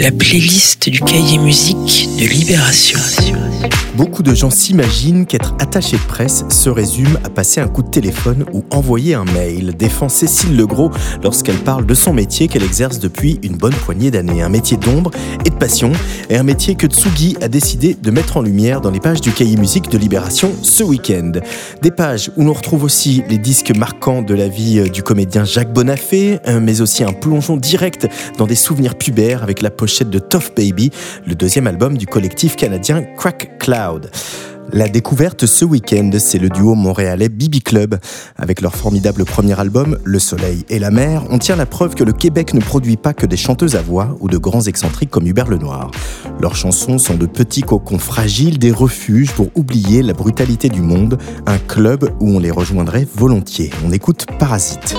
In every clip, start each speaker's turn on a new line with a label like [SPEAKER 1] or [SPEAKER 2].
[SPEAKER 1] la playlist du cahier musique de Libération.
[SPEAKER 2] Beaucoup de gens s'imaginent qu'être attaché de presse se résume à passer un coup de téléphone ou envoyer un mail, défend Cécile Legros lorsqu'elle parle de son métier qu'elle exerce depuis une bonne poignée d'années. Un métier d'ombre et de passion, et un métier que Tsugi a décidé de mettre en lumière dans les pages du cahier musique de Libération ce week-end. Des pages où l'on retrouve aussi les disques marquants de la vie du comédien Jacques Bonafé, mais aussi un plongeon direct dans des souvenirs pubères avec la de Tough Baby, le deuxième album du collectif canadien Crack Cloud. La découverte ce week-end, c'est le duo montréalais Bibi Club. Avec leur formidable premier album, Le Soleil et la Mer, on tient la preuve que le Québec ne produit pas que des chanteuses à voix ou de grands excentriques comme Hubert Lenoir. Leurs chansons sont de petits cocons fragiles, des refuges pour oublier la brutalité du monde, un club où on les rejoindrait volontiers. On écoute Parasite.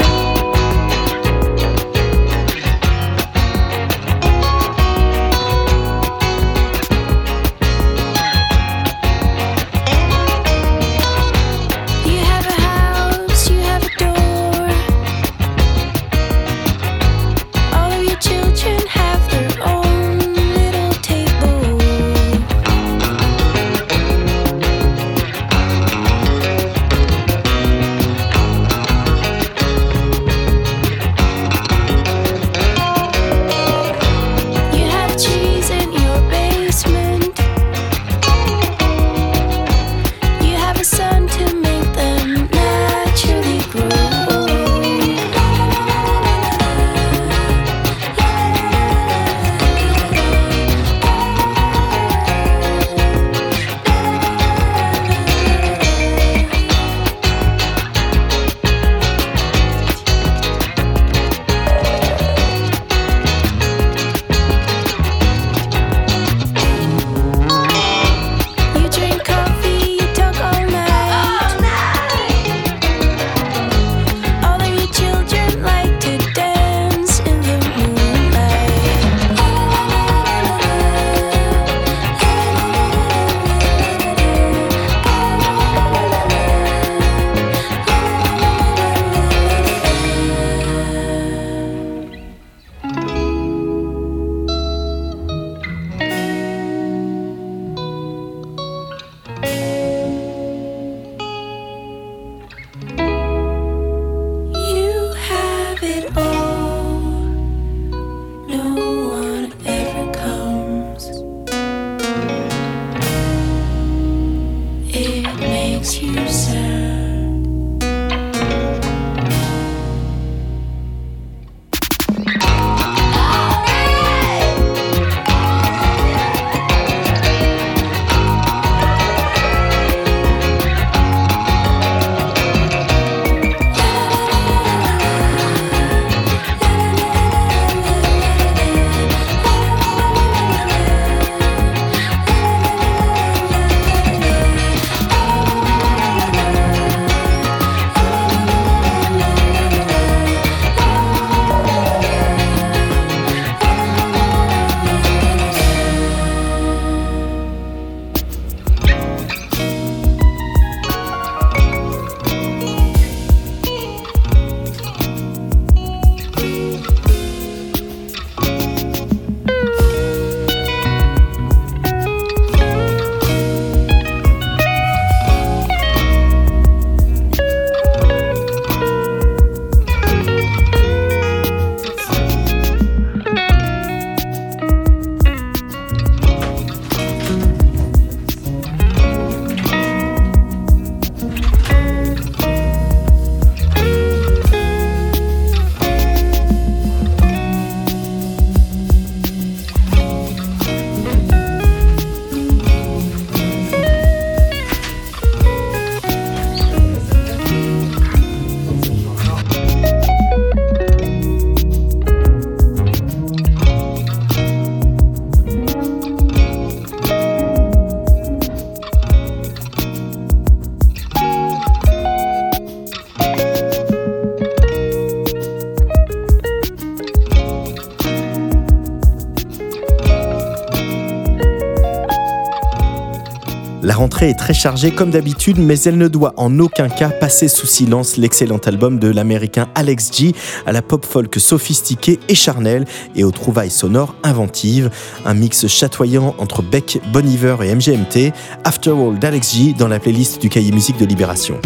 [SPEAKER 3] La rentrée est très chargée comme d'habitude, mais elle ne doit en aucun cas passer sous silence l'excellent album de l'américain Alex G à la pop folk sophistiquée et charnelle et aux trouvailles sonores inventives. Un mix chatoyant entre Beck, Bon Iver et MGMT. After All d'Alex G dans la playlist du cahier musique de Libération.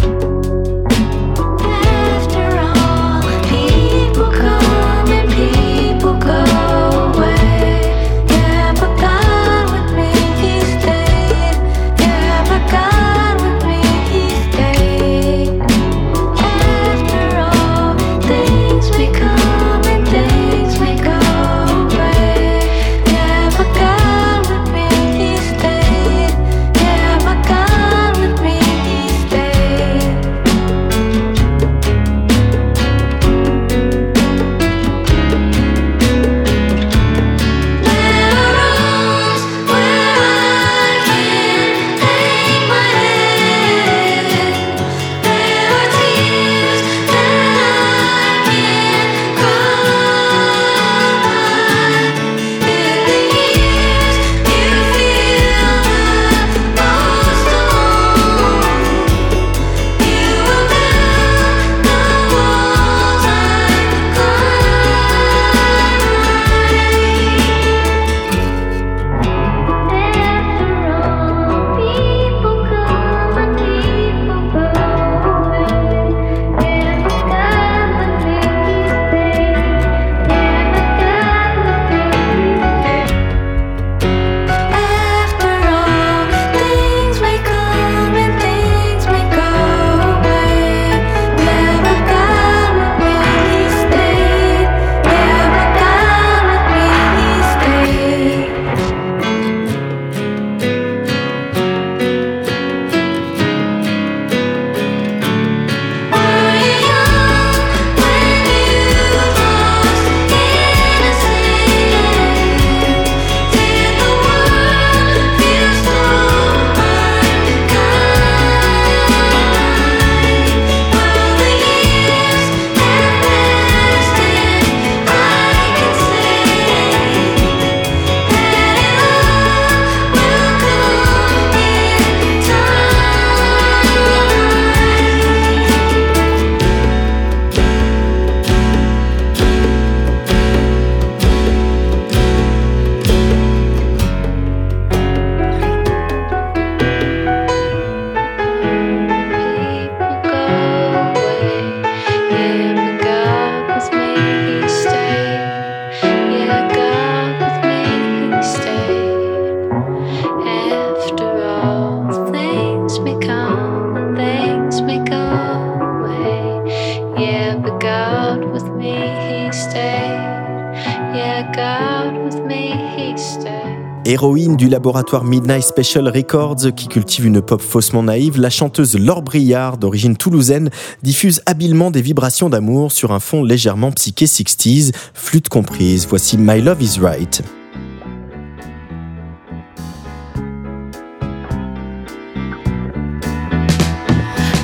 [SPEAKER 3] Laboratoire Midnight Special Records qui cultive une pop faussement naïve, la chanteuse Laure Briard, d'origine toulousaine, diffuse habilement des vibrations d'amour sur un fond légèrement psyché 60s, flûte comprise. Voici My Love Is Right.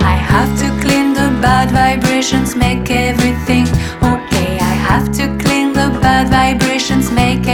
[SPEAKER 4] I have to clean the bad vibrations, make everything. I have to clean the bad vibrations, make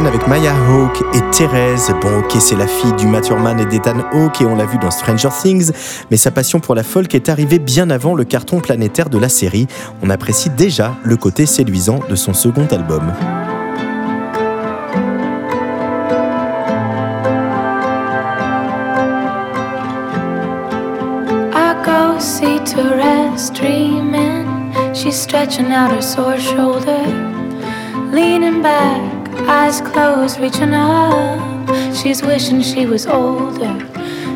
[SPEAKER 2] avec Maya Hawke et Thérèse. Bon, ok, c'est la fille du Man et d'Ethan Hawke et on l'a vu dans Stranger Things, mais sa passion pour la folk est arrivée bien avant le carton planétaire de la série. On apprécie déjà le côté séduisant de son second album.
[SPEAKER 5] She's stretching out her sore shoulder, leaning back, eyes closed, reaching up. She's wishing she was older,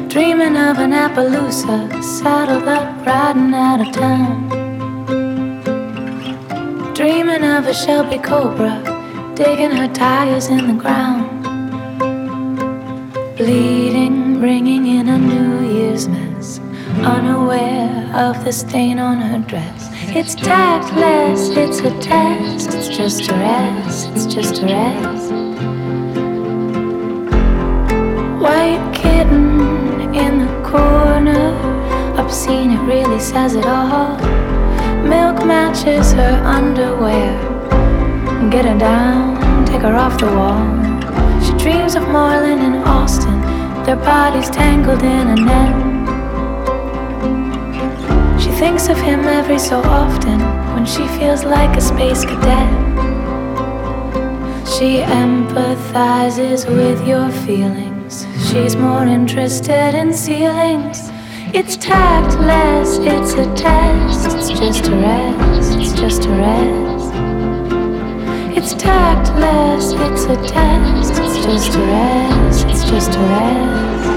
[SPEAKER 5] dreaming of an Appaloosa, saddled up, riding out of town. Dreaming of a Shelby Cobra, digging her tires in the ground. Bleeding, bringing in a New Year's mess unaware of the stain on her dress. It's tactless, it's a test, it's just a rest, it's just a rest. White kitten in the corner, obscene, it really says it all. Milk matches her underwear. Get her down, take her off the wall. She dreams of Moreland and Austin, their bodies tangled in a net thinks of him every so often when she feels like a space cadet. She empathizes with your feelings. She's more interested in ceilings. It's tactless, it's a test. It's just a rest, it's just a rest. It's tactless, it's a test. It's just a rest, it's just a rest.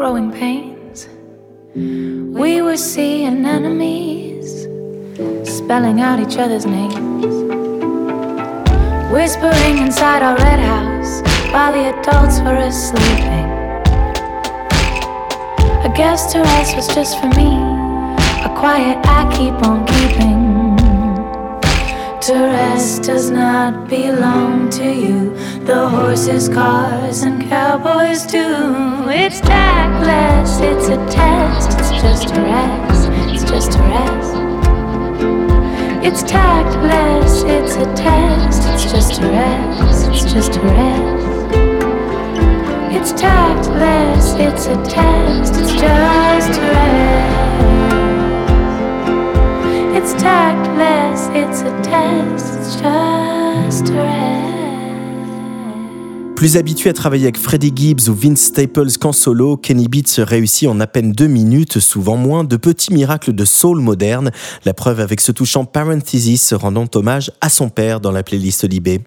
[SPEAKER 5] Growing pains. We were seeing enemies, spelling out each other's names. Whispering inside our red house while the adults were asleeping. A guest to us was just for me, a quiet I keep on keeping. To rest does not belong to you. The horses, cars, and cowboys do. It's tactless, it's a test. It's just a rest, it's just a rest. It's tactless, it's a test. It's just a rest, it's just a rest. It's tactless, it's a test. It's just a rest. It's tactless, it's a test, just
[SPEAKER 2] Plus habitué à travailler avec Freddie Gibbs ou Vince Staples qu'en solo, Kenny Beats réussit en à peine deux minutes, souvent moins, de petits miracles de soul moderne. La preuve avec ce touchant Parenthesis rendant hommage à son père dans la playlist Libé.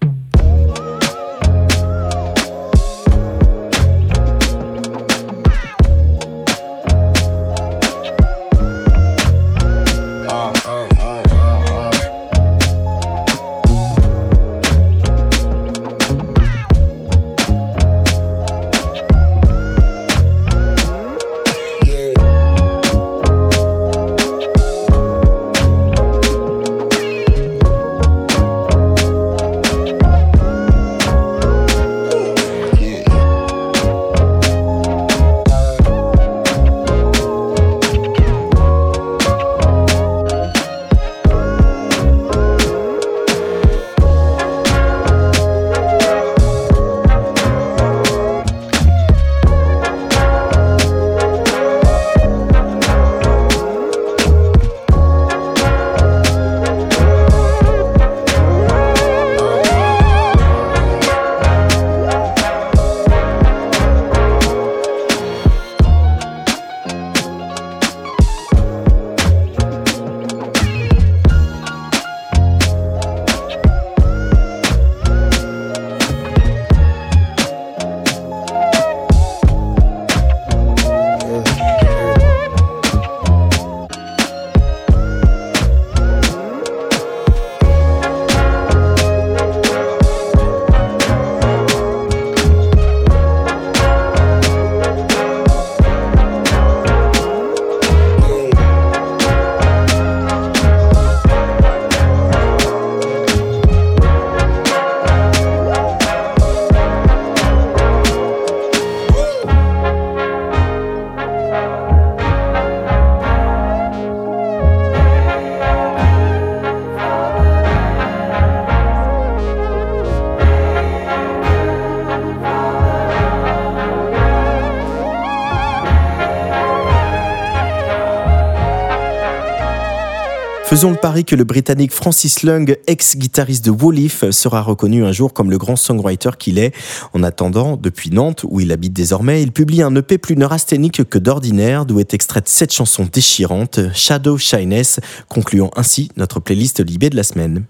[SPEAKER 6] Faisons le pari que le Britannique Francis Lung, ex-guitariste de Woolif, sera reconnu un jour comme le grand songwriter qu'il est. En attendant, depuis Nantes, où il habite désormais, il publie un EP plus neurasthénique que d'ordinaire, d'où est extraite cette chanson déchirante, Shadow Shyness, concluant ainsi notre playlist Libé de la semaine.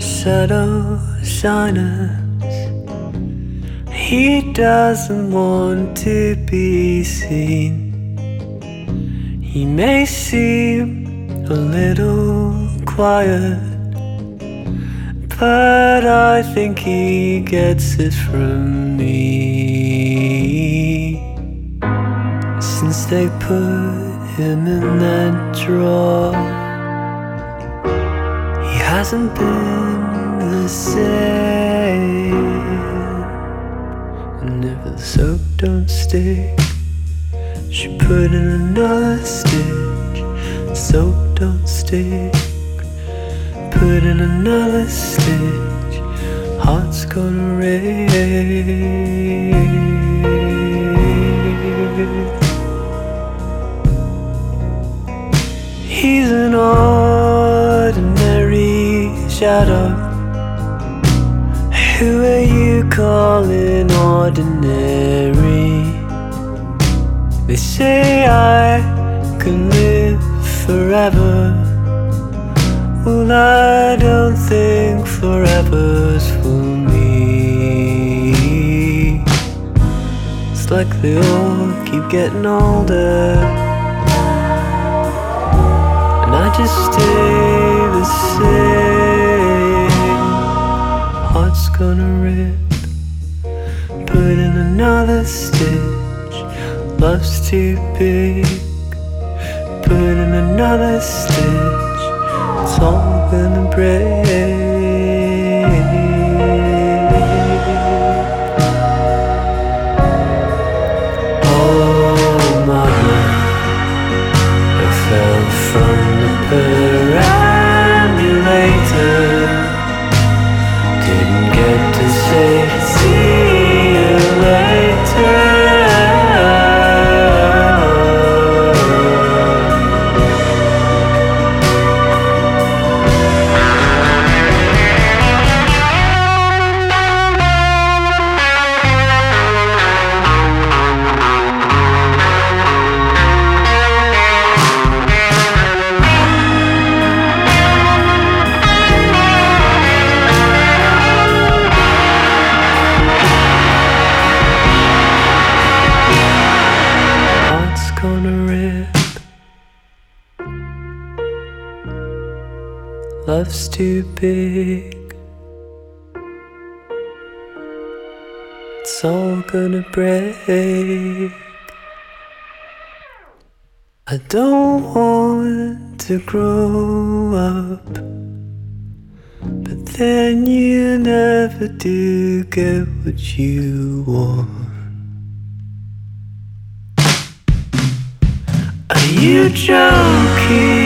[SPEAKER 6] shadow He doesn't want to be seen. He may seem a little quiet, but I think he gets it from me. Since they put him in that drawer, he hasn't been the same. And if the soap don't stick, she put in another stitch, so don't stick. Put in another stitch, heart's gonna race. He's an ordinary shadow. Who are you calling ordinary? Say I can live forever. Well, I don't think forever's for me. It's like they all keep getting older. And I just stay the same. Heart's gonna rip. Put in another stitch love's too big. Put in another stitch, it's all gonna break. Too big. It's all gonna break. I don't want to grow up, but then you never do get what you want. Are you joking?